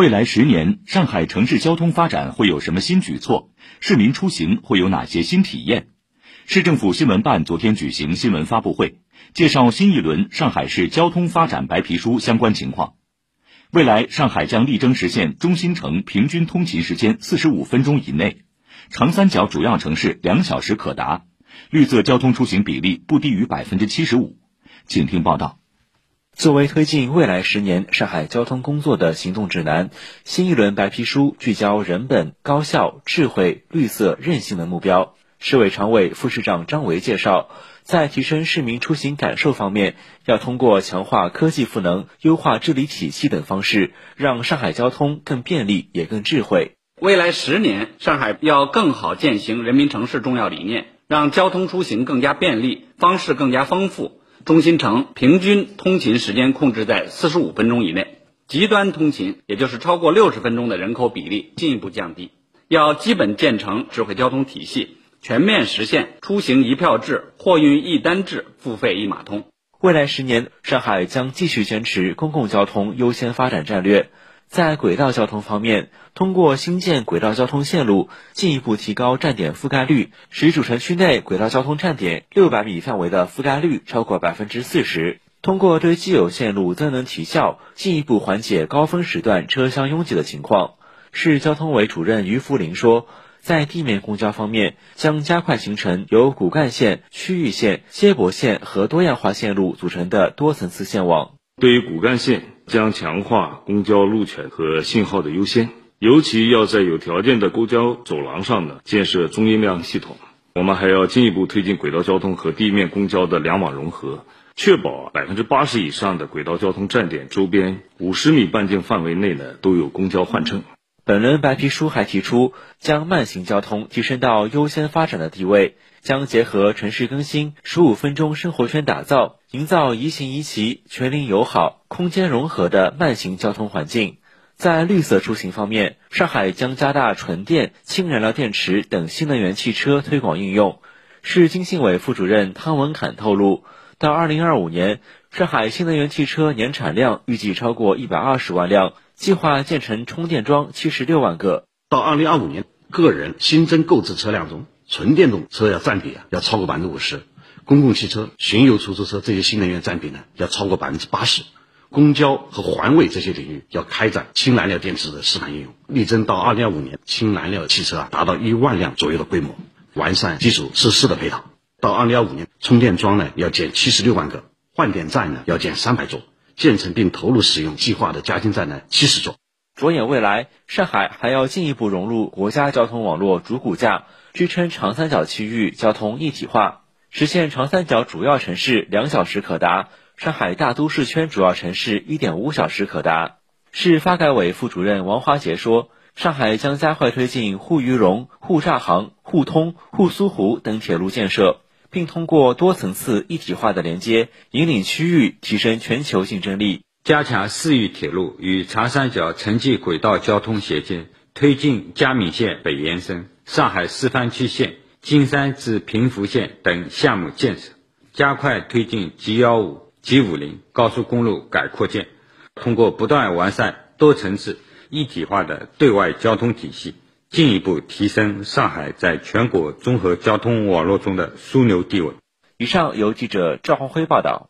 未来十年，上海城市交通发展会有什么新举措？市民出行会有哪些新体验？市政府新闻办昨天举行新闻发布会，介绍新一轮上海市交通发展白皮书相关情况。未来，上海将力争实现中心城平均通勤时间四十五分钟以内，长三角主要城市两小时可达，绿色交通出行比例不低于百分之七十五。请听报道。作为推进未来十年上海交通工作的行动指南，新一轮白皮书聚焦人本、高效、智慧、绿色、韧性的目标。市委常委、副市长张维介绍，在提升市民出行感受方面，要通过强化科技赋能、优化治理体系等方式，让上海交通更便利也更智慧。未来十年，上海要更好践行人民城市重要理念，让交通出行更加便利，方式更加丰富。中心城平均通勤时间控制在四十五分钟以内，极端通勤，也就是超过六十分钟的人口比例进一步降低。要基本建成智慧交通体系，全面实现出行一票制、货运一单制、付费一码通。未来十年，上海将继续坚持公共交通优先发展战略。在轨道交通方面，通过新建轨道交通线路，进一步提高站点覆盖率，使主城区内轨道交通站点六百米范围的覆盖率超过百分之四十。通过对既有线路增能提效，进一步缓解高峰时段车厢拥挤的情况。市交通委主任于福林说，在地面公交方面，将加快形成由骨干线、区域线、接驳线和多样化线路组成的多层次线网。对于骨干线，将强化公交路权和信号的优先，尤其要在有条件的公交走廊上呢建设中音量系统。我们还要进一步推进轨道交通和地面公交的两网融合，确保百分之八十以上的轨道交通站点周边五十米半径范围内呢都有公交换乘。本轮白皮书还提出，将慢行交通提升到优先发展的地位，将结合城市更新、十五分钟生活圈打造，营造宜行宜骑、全龄友好、空间融合的慢行交通环境。在绿色出行方面，上海将加大纯电、氢燃料电池等新能源汽车推广应用。市经信委副主任汤文侃透露，到二零二五年，上海新能源汽车年产量预计超过一百二十万辆。计划建成充电桩七十六万个。到二零二五年，个人新增购置车辆中，纯电动车要占比啊，要超过百分之五十；公共汽车、巡游出租车这些新能源占比呢，要超过百分之八十。公交和环卫这些领域要开展氢燃料电池的示范应用，力争到二零二五年氢燃料汽车啊达到一万辆左右的规模，完善基础设施的配套。到二零二五年，充电桩呢要建七十六万个，换电站呢要建三百座。建成并投入使用计划的加氢站呢七十座。着眼未来，上海还要进一步融入国家交通网络主骨架，支撑长三角区域交通一体化，实现长三角主要城市两小时可达，上海大都市圈主要城市一点五小时可达。市发改委副主任王华杰说，上海将加快推进沪渝蓉、沪厦杭、沪通、沪苏湖等铁路建设。并通过多层次一体化的连接，引领区域提升全球竞争力，加强市域铁路与长三角城际轨道交通衔接，推进嘉闵线北延伸、上海四方区线、金山至平湖线等项目建设，加快推进 G 幺五、G 五零高速公路改扩建，通过不断完善多层次一体化的对外交通体系。进一步提升上海在全国综合交通网络中的枢纽地位。以上由记者赵红辉报道。